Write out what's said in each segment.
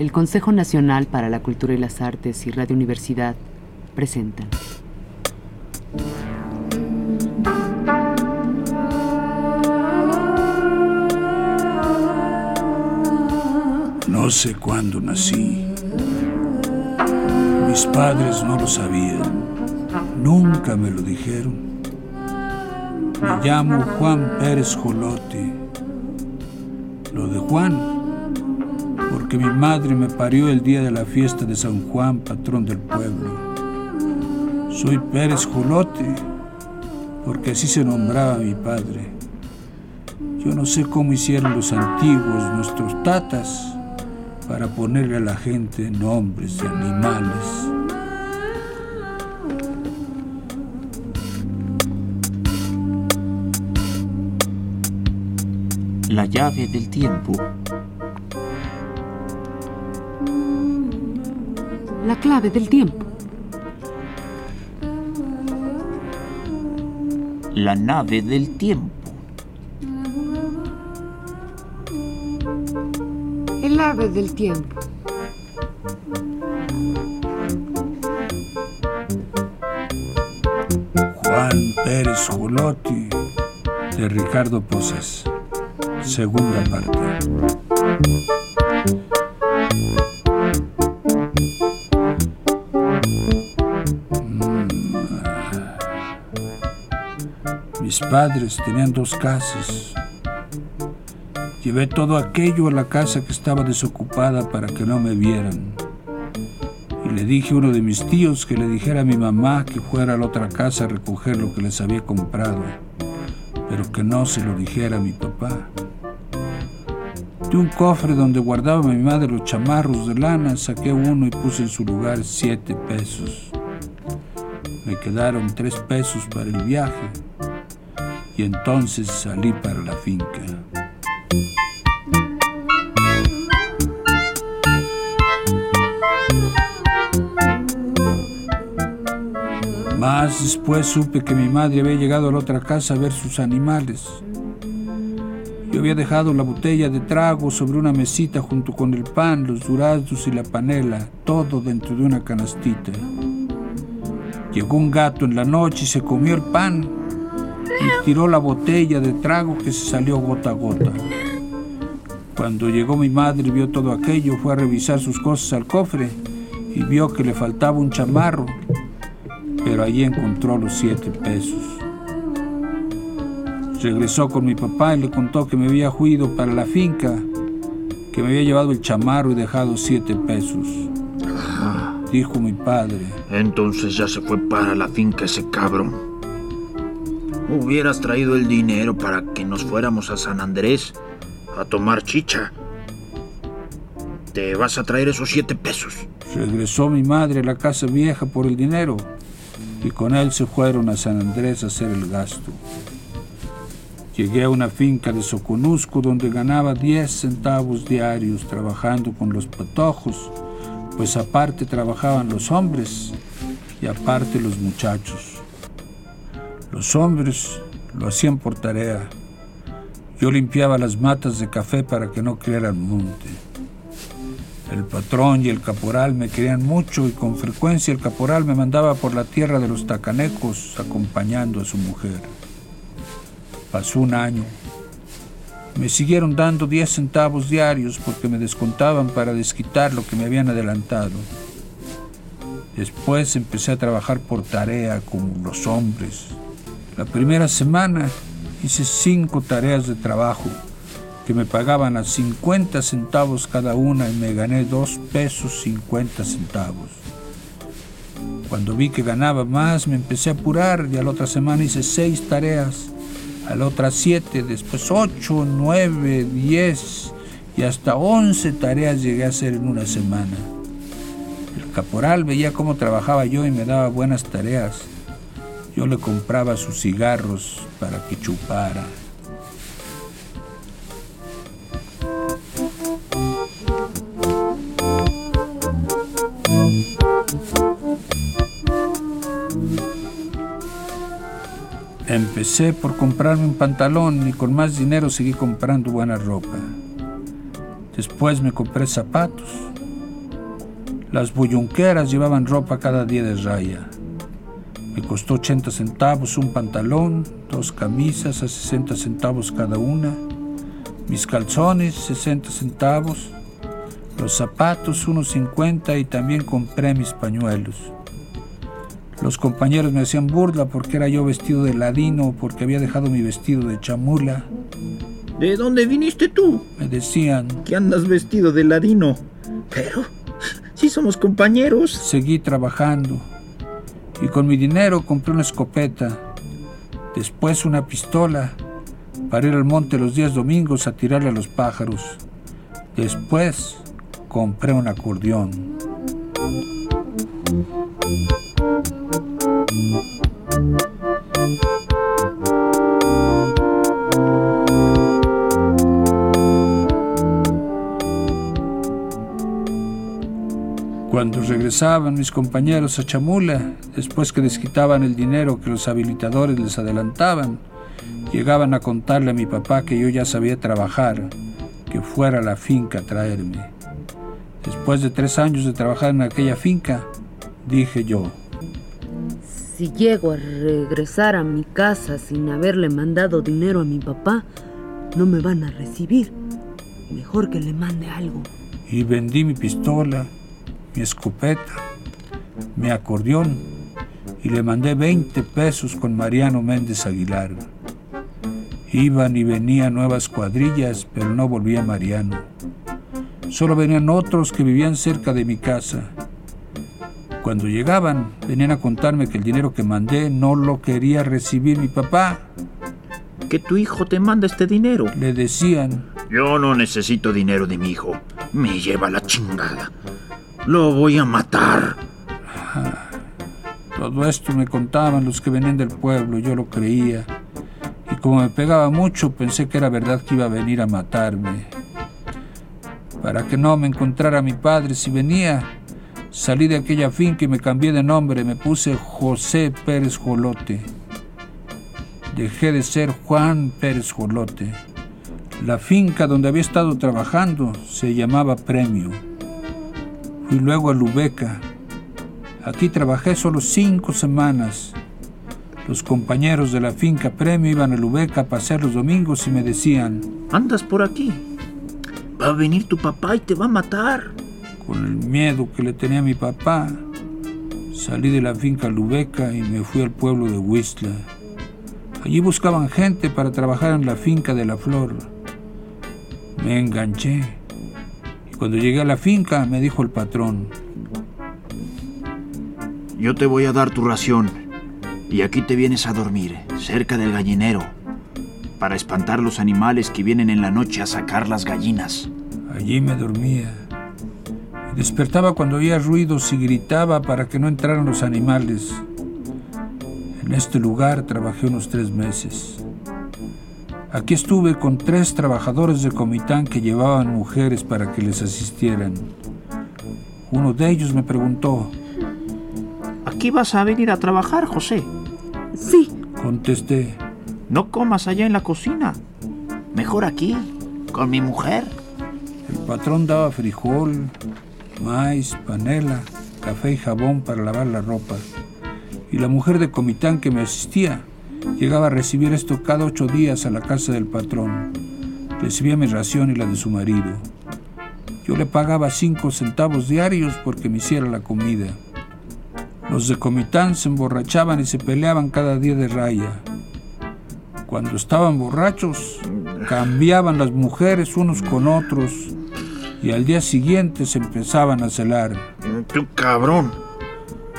el Consejo Nacional para la Cultura y las Artes y Radio Universidad presentan. No sé cuándo nací. Mis padres no lo sabían. Nunca me lo dijeron. Me llamo Juan Pérez Jolote. Lo de Juan mi madre me parió el día de la fiesta de San Juan, patrón del pueblo. Soy Pérez Jolote, porque así se nombraba mi padre. Yo no sé cómo hicieron los antiguos, nuestros tatas, para ponerle a la gente nombres de animales. La llave del tiempo. La clave del tiempo. La nave del tiempo. El ave del tiempo. Juan Pérez Jolotti de Ricardo Posas. Segunda parte. Padres tenían dos casas. Llevé todo aquello a la casa que estaba desocupada para que no me vieran. Y le dije a uno de mis tíos que le dijera a mi mamá que fuera a la otra casa a recoger lo que les había comprado, pero que no se lo dijera a mi papá. De un cofre donde guardaba mi madre los chamarros de lana, saqué uno y puse en su lugar siete pesos. Me quedaron tres pesos para el viaje y entonces salí para la finca. Más después supe que mi madre había llegado a la otra casa a ver sus animales. Yo había dejado la botella de trago sobre una mesita junto con el pan, los duraznos y la panela, todo dentro de una canastita. Llegó un gato en la noche y se comió el pan y tiró la botella de trago que se salió gota a gota. Cuando llegó mi madre vio todo aquello, fue a revisar sus cosas al cofre y vio que le faltaba un chamarro, pero allí encontró los siete pesos. Regresó con mi papá y le contó que me había huido para la finca, que me había llevado el chamarro y dejado siete pesos. Dijo mi padre. Entonces ya se fue para la finca ese cabrón. Hubieras traído el dinero para que nos fuéramos a San Andrés a tomar chicha. Te vas a traer esos siete pesos. Regresó mi madre a la casa vieja por el dinero y con él se fueron a San Andrés a hacer el gasto. Llegué a una finca de Soconusco donde ganaba 10 centavos diarios trabajando con los patojos, pues aparte trabajaban los hombres y aparte los muchachos. Los hombres lo hacían por tarea. Yo limpiaba las matas de café para que no criaran monte. El patrón y el caporal me querían mucho y con frecuencia el caporal me mandaba por la tierra de los tacanecos acompañando a su mujer. Pasó un año. Me siguieron dando 10 centavos diarios porque me descontaban para desquitar lo que me habían adelantado. Después empecé a trabajar por tarea como los hombres. La primera semana hice cinco tareas de trabajo que me pagaban a 50 centavos cada una y me gané 2 pesos 50 centavos. Cuando vi que ganaba más me empecé a apurar y a la otra semana hice seis tareas, a la otra siete, después ocho, nueve, diez y hasta once tareas llegué a hacer en una semana. El caporal veía cómo trabajaba yo y me daba buenas tareas. Yo le compraba sus cigarros para que chupara. Empecé por comprarme un pantalón y con más dinero seguí comprando buena ropa. Después me compré zapatos Las buyunqueras llevaban ropa cada día de raya. Me costó 80 centavos un pantalón, dos camisas a 60 centavos cada una, mis calzones 60 centavos, los zapatos unos 50 y también compré mis pañuelos. Los compañeros me hacían burla porque era yo vestido de ladino, porque había dejado mi vestido de chamula. ¿De dónde viniste tú? Me decían. Que andas vestido de ladino. Pero, si somos compañeros. Seguí trabajando y con mi dinero compré una escopeta, después una pistola para ir al monte los días domingos a tirarle a los pájaros. Después compré un acordeón. Cuando regresaban mis compañeros a Chamula, después que les quitaban el dinero que los habilitadores les adelantaban, llegaban a contarle a mi papá que yo ya sabía trabajar, que fuera a la finca a traerme. Después de tres años de trabajar en aquella finca, dije yo, si llego a regresar a mi casa sin haberle mandado dinero a mi papá, no me van a recibir. Mejor que le mande algo. Y vendí mi pistola mi escopeta, mi acordeón y le mandé 20 pesos con Mariano Méndez Aguilar. Iban y venían nuevas cuadrillas, pero no volvía Mariano. Solo venían otros que vivían cerca de mi casa. Cuando llegaban, venían a contarme que el dinero que mandé no lo quería recibir mi papá. Que tu hijo te manda este dinero. Le decían. Yo no necesito dinero de mi hijo. Me lleva la chingada. Lo voy a matar. Todo esto me contaban los que venían del pueblo, yo lo creía. Y como me pegaba mucho, pensé que era verdad que iba a venir a matarme. Para que no me encontrara mi padre si venía, salí de aquella finca y me cambié de nombre, me puse José Pérez Jolote. Dejé de ser Juan Pérez Jolote. La finca donde había estado trabajando se llamaba Premio y luego a Lubeca. Aquí trabajé solo cinco semanas. Los compañeros de la finca Premio iban a Lubeca a pasear los domingos y me decían, Andas por aquí. Va a venir tu papá y te va a matar. Con el miedo que le tenía a mi papá, salí de la finca Lubeca y me fui al pueblo de Huistla. Allí buscaban gente para trabajar en la finca de la flor. Me enganché cuando llegué a la finca me dijo el patrón, yo te voy a dar tu ración y aquí te vienes a dormir, cerca del gallinero, para espantar los animales que vienen en la noche a sacar las gallinas. Allí me dormía. despertaba cuando oía ruidos y gritaba para que no entraran los animales. En este lugar trabajé unos tres meses. Aquí estuve con tres trabajadores de Comitán que llevaban mujeres para que les asistieran. Uno de ellos me preguntó, ¿Aquí vas a venir a trabajar, José? Sí. Contesté. No comas allá en la cocina. Mejor aquí, con mi mujer. El patrón daba frijol, maíz, panela, café y jabón para lavar la ropa. Y la mujer de Comitán que me asistía Llegaba a recibir esto cada ocho días a la casa del patrón. Recibía mi ración y la de su marido. Yo le pagaba cinco centavos diarios porque me hiciera la comida. Los de Comitán se emborrachaban y se peleaban cada día de raya. Cuando estaban borrachos, cambiaban las mujeres unos con otros y al día siguiente se empezaban a celar. ¡Tú cabrón!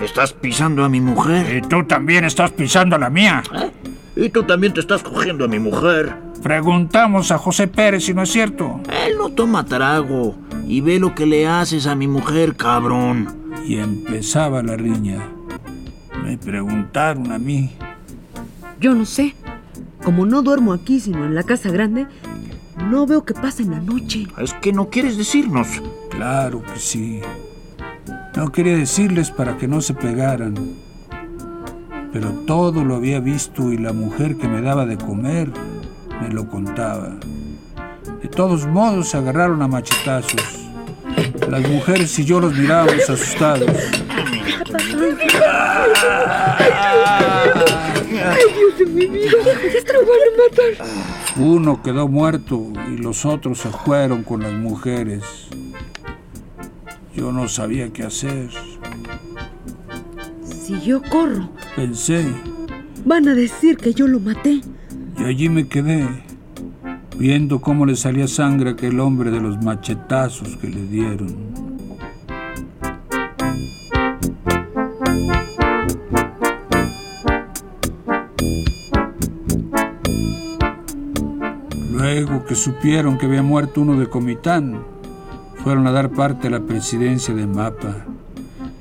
Estás pisando a mi mujer. Y tú también estás pisando a la mía. ¿Eh? Y tú también te estás cogiendo a mi mujer. Preguntamos a José Pérez si no es cierto. Él no toma trago. Y ve lo que le haces a mi mujer, cabrón. Y empezaba la riña. Me preguntaron a mí. Yo no sé. Como no duermo aquí, sino en la casa grande, no veo qué pasa en la noche. Es que no quieres decirnos. Claro que sí. No quería decirles para que no se pegaran, pero todo lo había visto y la mujer que me daba de comer me lo contaba. De todos modos se agarraron a machetazos. Las mujeres y yo los mirábamos asustados. ¡Ay, Dios de mi vida! ¡Ya lo van a matar! Uno quedó muerto y los otros se fueron con las mujeres. Yo no sabía qué hacer. Si yo corro, Pensé van a decir que yo lo maté. y allí me quedé, viendo cómo le salía sangre a aquel hombre de los machetazos que le dieron. Luego que supieron que había muerto uno de Comitán, fueron a dar parte a la presidencia de Mapa.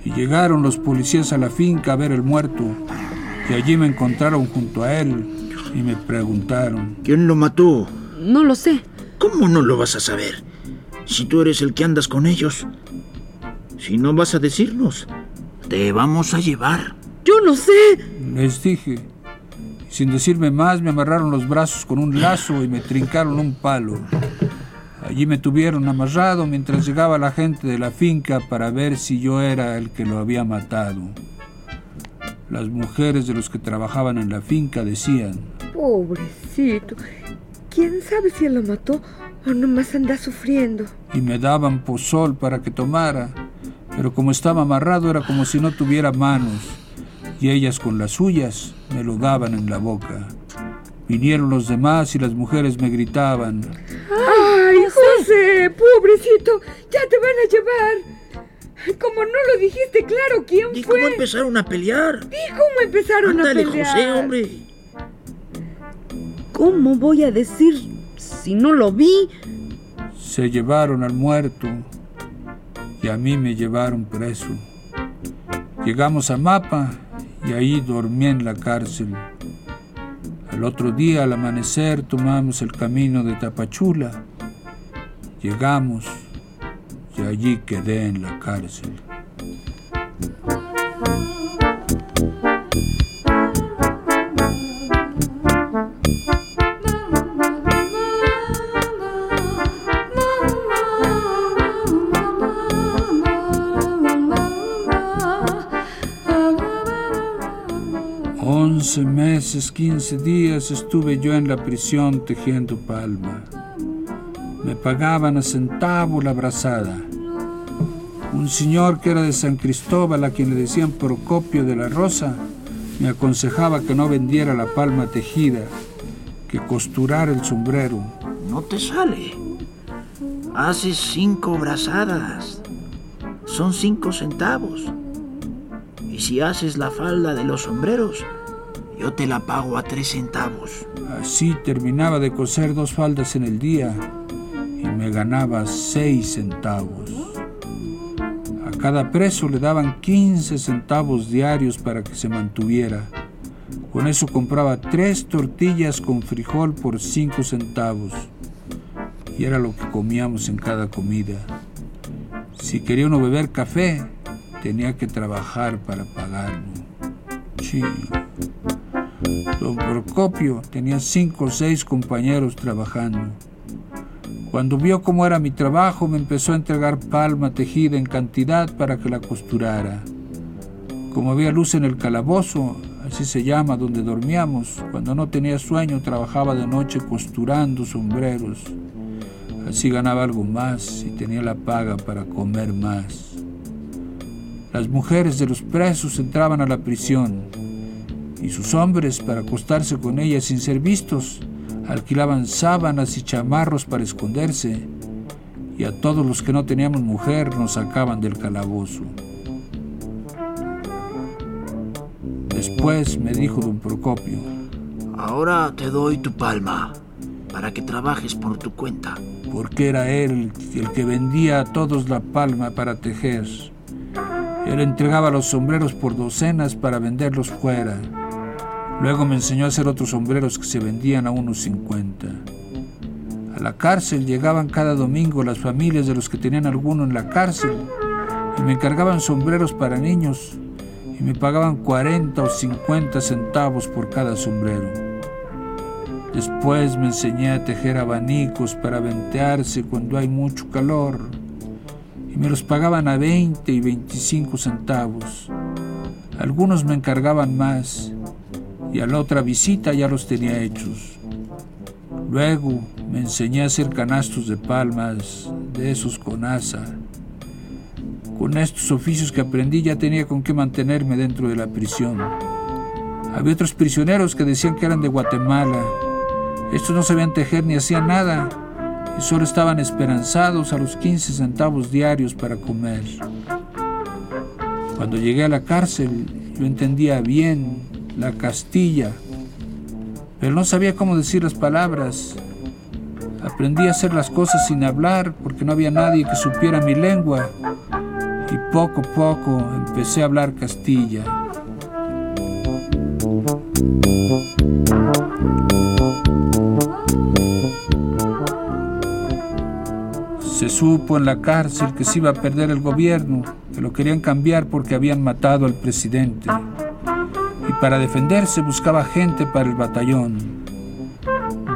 Y llegaron los policías a la finca a ver el muerto. Y allí me encontraron junto a él y me preguntaron. ¿Quién lo mató? No lo sé. ¿Cómo no lo vas a saber? Si tú eres el que andas con ellos. Si no vas a decirnos, te vamos a llevar. Yo no sé. Les dije. Sin decirme más, me amarraron los brazos con un lazo y me trincaron un palo. Allí me tuvieron amarrado mientras llegaba la gente de la finca para ver si yo era el que lo había matado. Las mujeres de los que trabajaban en la finca decían, Pobrecito. ¿Quién sabe si él lo mató o nomás anda sufriendo? y me daban pozol para que tomara, pero como estaba amarrado era como si no tuviera manos, y ellas con las suyas me lo daban en la boca. Vinieron los demás y las mujeres me gritaban, ¡Ay, José! ¡Pobrecito! ¡Ya te van a llevar! Como no lo dijiste claro, ¿quién ¿Y fue? cómo empezaron a pelear? ¿Y cómo empezaron Ándale, a pelear? José, hombre. ¿Cómo voy a decir si no lo vi? se llevaron al muerto y a mí me llevaron preso. Llegamos a Mapa y ahí dormí en la cárcel. Al otro día, al amanecer, tomamos el camino de Tapachula. Llegamos y allí quedé en la cárcel. Once meses, quince días estuve yo en la prisión tejiendo palma. Me pagaban a centavo la brazada. Un señor que era de San Cristóbal, a quien le decían Procopio de la Rosa, me aconsejaba que no vendiera la palma tejida, que costurara el sombrero. No te sale. Haces cinco brazadas. Son cinco centavos. Y si haces la falda de los sombreros, yo te la pago a tres centavos. Así terminaba de coser dos faldas en el día me ganaba seis centavos. A cada preso le daban 15 centavos diarios para que se mantuviera. Con eso compraba tres tortillas con frijol por cinco centavos. Y era lo que comíamos en cada comida. Si quería uno beber café, tenía que trabajar para pagarlo. Sí. Don Procopio tenía cinco o seis compañeros trabajando. Cuando vio cómo era mi trabajo, me empezó a entregar palma tejida en cantidad para que la costurara. Como había luz en el calabozo, así se llama donde dormíamos, cuando no tenía sueño trabajaba de noche costurando sombreros. Así ganaba algo más y tenía la paga para comer más. Las mujeres de los presos entraban a la prisión y sus hombres, para acostarse con ellas sin ser vistos, alquilaban sábanas y chamarros para esconderse, y a todos los que no teníamos mujer nos sacaban del calabozo. Después me dijo don Procopio, Ahora te doy tu palma para que trabajes por tu cuenta. porque era él el que vendía a todos la palma para tejer. Él entregaba los sombreros por docenas para venderlos fuera. Luego me enseñó a hacer otros sombreros que se vendían a unos 50. A la cárcel llegaban cada domingo las familias de los que tenían alguno en la cárcel y me encargaban sombreros para niños y me pagaban 40 o 50 centavos por cada sombrero. Después me enseñé a tejer abanicos para ventearse cuando hay mucho calor y me los pagaban a 20 y 25 centavos. Algunos me encargaban más y a la otra visita ya los tenía hechos. Luego me enseñé a hacer canastos de palmas, de esos con asa. Con estos oficios que aprendí ya tenía con qué mantenerme dentro de la prisión. Había otros prisioneros que decían que eran de Guatemala. Estos no sabían tejer ni hacían nada y solo estaban esperanzados a los 15 centavos diarios para comer. Cuando llegué a la cárcel, yo entendía bien la Castilla, pero no sabía cómo decir las palabras. Aprendí a hacer las cosas sin hablar porque no había nadie que supiera mi lengua y poco a poco empecé a hablar Castilla. Se supo en la cárcel que se iba a perder el gobierno, que lo querían cambiar porque habían matado al presidente. Para defenderse buscaba gente para el batallón.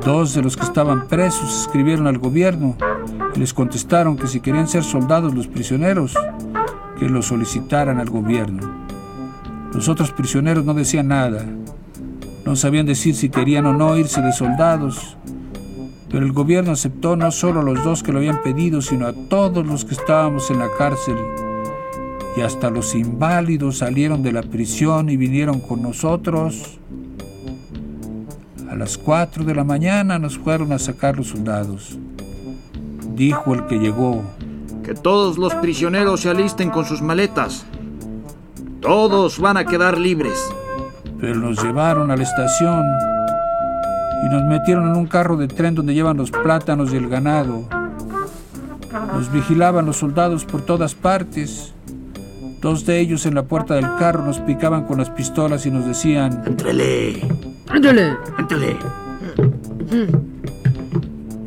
Dos de los que estaban presos escribieron al gobierno y les contestaron que si querían ser soldados los prisioneros, que lo solicitaran al gobierno. Los otros prisioneros no decían nada. No sabían decir si querían o no irse de soldados pero el gobierno aceptó no solo a los dos que lo habían pedido, sino a todos los que estábamos en la cárcel. Y hasta los inválidos salieron de la prisión y vinieron con nosotros. A las cuatro de la mañana nos fueron a sacar los soldados. Dijo el que llegó. Que todos los prisioneros se alisten con sus maletas. Todos van a quedar libres. Pero nos llevaron a la estación y nos metieron en un carro de tren donde llevan los plátanos y el ganado. Nos vigilaban los soldados por todas partes. Dos de ellos en la puerta del carro nos picaban con las pistolas y nos decían: ¡Entrele! ¡Ándale! ¡Entrele!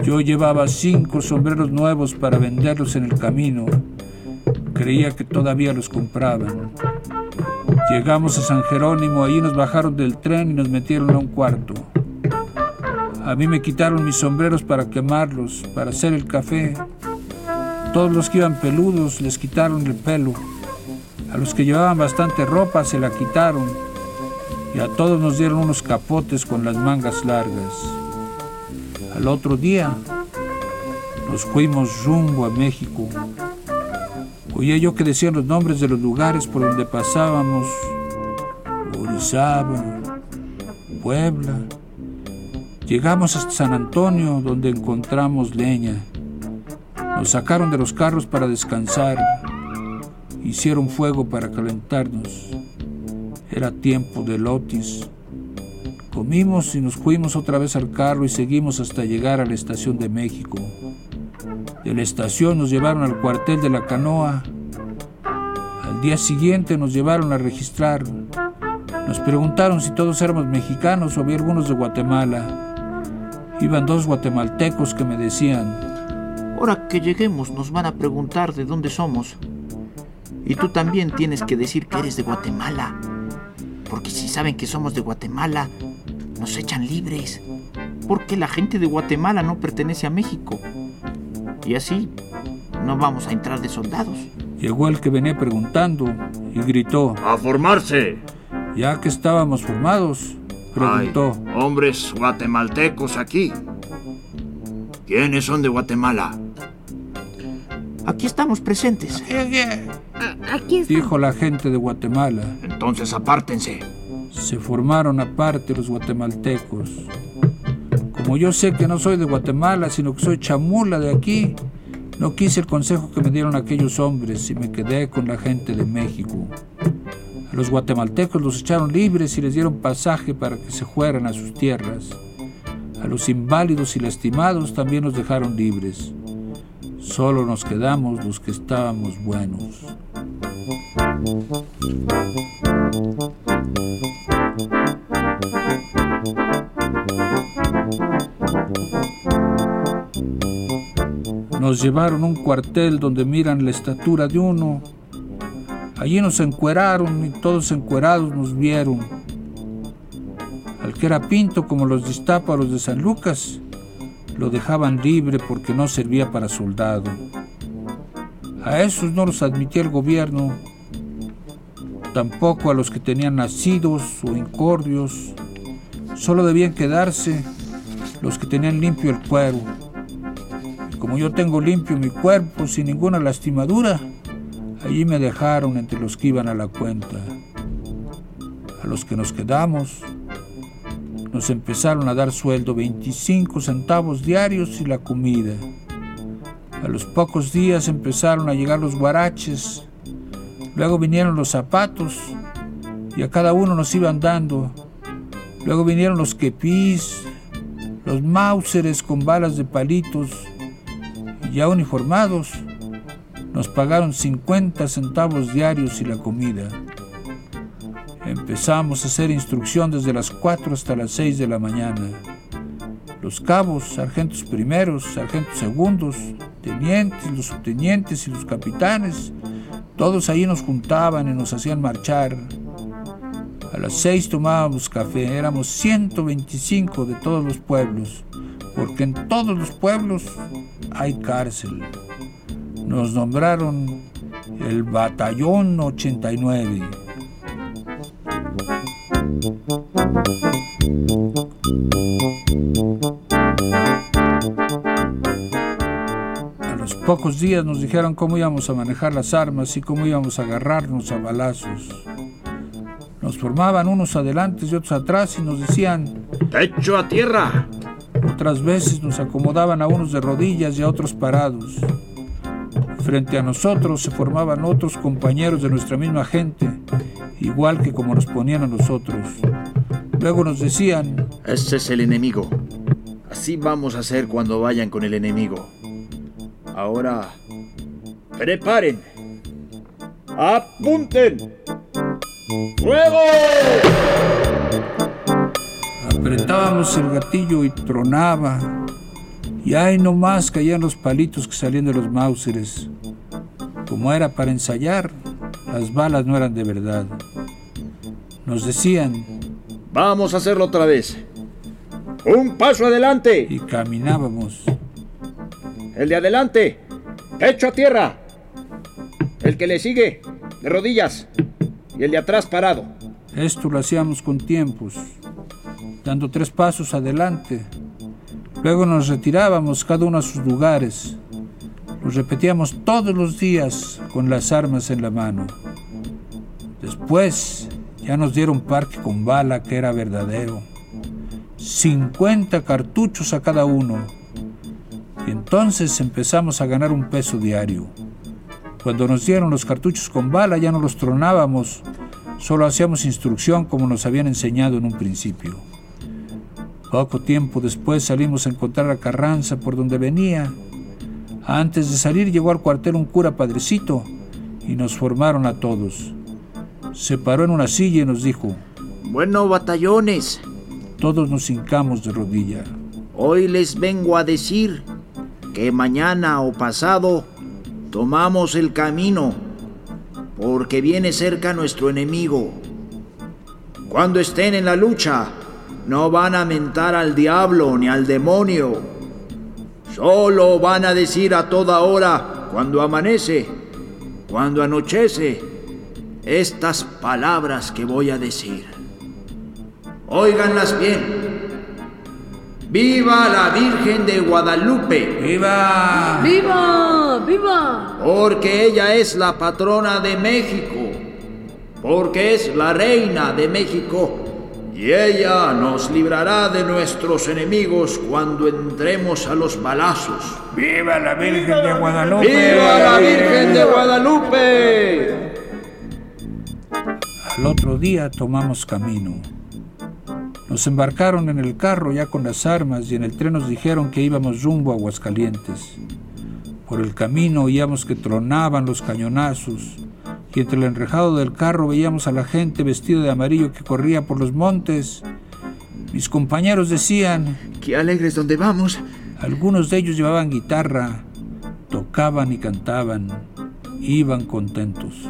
Yo llevaba cinco sombreros nuevos para venderlos en el camino. Creía que todavía los compraban. Llegamos a San Jerónimo, ahí nos bajaron del tren y nos metieron a un cuarto. A mí me quitaron mis sombreros para quemarlos, para hacer el café. Todos los que iban peludos les quitaron el pelo. A los que llevaban bastante ropa se la quitaron. Y a todos nos dieron unos capotes con las mangas largas. Al otro día nos fuimos rumbo a México. Oía yo que decían los nombres de los lugares por donde pasábamos. Orizaba, Puebla, Llegamos hasta San Antonio, donde encontramos leña. Nos sacaron de los carros para descansar. Hicieron fuego para calentarnos. Era tiempo de lotis. Comimos y nos fuimos otra vez al carro y seguimos hasta llegar a la estación de México. De la estación nos llevaron al cuartel de la canoa. Al día siguiente nos llevaron a registrar. Nos preguntaron si todos éramos mexicanos o había algunos de Guatemala. Iban dos guatemaltecos que me decían, Ahora que lleguemos nos van a preguntar de dónde somos. Y tú también tienes que decir que eres de Guatemala. Porque si saben que somos de Guatemala, nos echan libres. Porque la gente de Guatemala no pertenece a México. Y así no vamos a entrar de soldados. Llegó el que venía preguntando y gritó, ¡A formarse! Ya que estábamos formados, preguntó. Hombres guatemaltecos aquí. ¿Quiénes son de Guatemala? Aquí estamos presentes. Aquí está. Dijo la gente de Guatemala. Entonces apártense. Se formaron aparte los guatemaltecos. Como yo sé que no soy de Guatemala, sino que soy chamula de aquí, no quise el consejo que me dieron aquellos hombres y me quedé con la gente de México. A los guatemaltecos los echaron libres y les dieron pasaje para que se fueran a sus tierras. A los inválidos y lastimados también los dejaron libres. Solo nos quedamos los que estábamos buenos. Nos llevaron a un cuartel donde miran la estatura de uno. Allí nos encueraron y todos encuerados nos vieron. Al que era pinto como los distáparos de San Lucas, lo dejaban libre porque no servía para soldado. A esos no los admitía el gobierno, tampoco a los que tenían nacidos o incordios. Solo debían quedarse los que tenían limpio el cuero. Como yo tengo limpio mi cuerpo sin ninguna lastimadura, allí me dejaron entre los que iban a la cuenta. A los que nos quedamos, nos empezaron a dar sueldo 25 centavos diarios y la comida. A los pocos días empezaron a llegar los guaraches, luego vinieron los zapatos y a cada uno nos iban dando. Luego vinieron los quepís, los mauseres con balas de palitos ya uniformados. Nos pagaron 50 centavos diarios y la comida. Empezamos a hacer instrucción desde las 4 hasta las 6 de la mañana. Los cabos, sargentos primeros, sargentos segundos, tenientes, los subtenientes y los capitanes, todos ahí nos juntaban y nos hacían marchar. A las 6 tomábamos café, éramos 125 de todos los pueblos, porque en todos los pueblos hay cárcel. Nos nombraron el Batallón 89. Pocos días nos dijeron cómo íbamos a manejar las armas y cómo íbamos a agarrarnos a balazos. Nos formaban unos adelante y otros atrás y nos decían, ¡Pecho a tierra! Otras veces nos acomodaban a unos de rodillas y a otros parados. Frente a nosotros se formaban otros compañeros de nuestra misma gente, igual que como nos ponían a nosotros. Luego nos decían, Ese es el enemigo. Así vamos a hacer cuando vayan con el enemigo. Ahora, preparen. Apunten. ¡Fuego! apretábamos el gatillo y tronaba. Y ahí nomás caían los palitos que salían de los mauseres. Como era para ensayar, las balas no eran de verdad. Nos decían, Vamos a hacerlo otra vez. Un paso adelante. y caminábamos. El de adelante. Pecho a tierra. El que le sigue. De rodillas. Y el de atrás parado. Esto lo hacíamos con tiempos, dando tres pasos adelante. Luego nos retirábamos cada uno a sus lugares. Lo repetíamos todos los días con las armas en la mano. Después ya nos dieron parque con bala que era verdadero. 50 cartuchos a cada uno. Entonces empezamos a ganar un peso diario. Cuando nos dieron los cartuchos con bala ya no los tronábamos, solo hacíamos instrucción como nos habían enseñado en un principio. Poco tiempo después salimos a encontrar a Carranza por donde venía. Antes de salir llegó al cuartel un cura padrecito y nos formaron a todos. Se paró en una silla y nos dijo, Bueno, batallones. todos nos hincamos de rodilla. Hoy les vengo a decir que mañana o pasado tomamos el camino, porque viene cerca nuestro enemigo. Cuando estén en la lucha, no van a mentar al diablo ni al demonio. Solo van a decir a toda hora, cuando amanece, cuando anochece, estas palabras que voy a decir. Óiganlas bien. ¡Viva la Virgen de Guadalupe! ¡Viva! ¡Viva! ¡Viva! Porque ella es la patrona de México. Porque es la reina de México. Y ella nos librará de nuestros enemigos cuando entremos a los balazos. ¡Viva la Virgen de Guadalupe! ¡Viva la Virgen de Guadalupe! Al otro día tomamos camino. Nos embarcaron en el carro ya con las armas y en el tren nos dijeron que íbamos rumbo a Aguascalientes. Por el camino oíamos que tronaban los cañonazos y entre el enrejado del carro veíamos a la gente vestida de amarillo que corría por los montes. Mis compañeros decían, ¡Qué alegres donde vamos! algunos de ellos llevaban guitarra, tocaban y cantaban, iban contentos.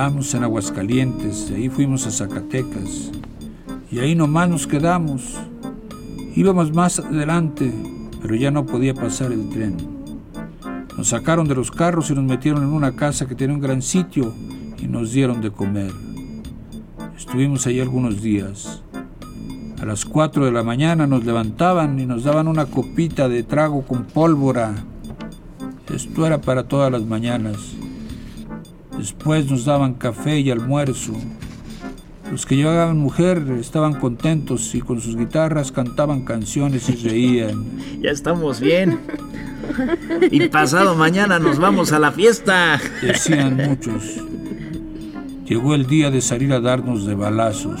Quedamos en Aguascalientes, de ahí fuimos a Zacatecas y ahí nomás nos quedamos. Íbamos más adelante, pero ya no podía pasar el tren. Nos sacaron de los carros y nos metieron en una casa que tenía un gran sitio y nos dieron de comer. Estuvimos ahí algunos días. A las 4 de la mañana nos levantaban y nos daban una copita de trago con pólvora. Esto era para todas las mañanas. Después nos daban café y almuerzo. Los que llevaban mujer estaban contentos y con sus guitarras cantaban canciones y reían. Ya estamos bien. Y pasado mañana nos vamos a la fiesta. Decían muchos. Llegó el día de salir a darnos de balazos.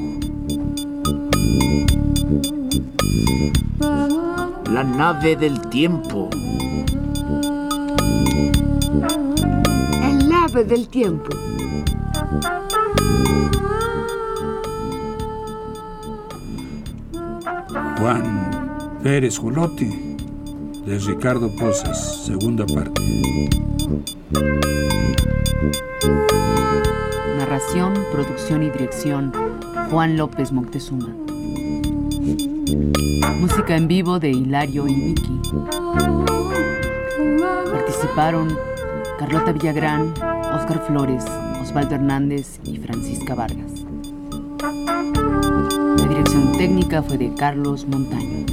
Nave del tiempo. El ave del tiempo. Juan Pérez Jolote, de Ricardo Pozas, segunda parte. Narración, producción y dirección, Juan López Moctezuma. Música en vivo de Hilario y Vicky. Participaron Carlota Villagrán, Óscar Flores, Osvaldo Hernández y Francisca Vargas. La dirección técnica fue de Carlos Montaño.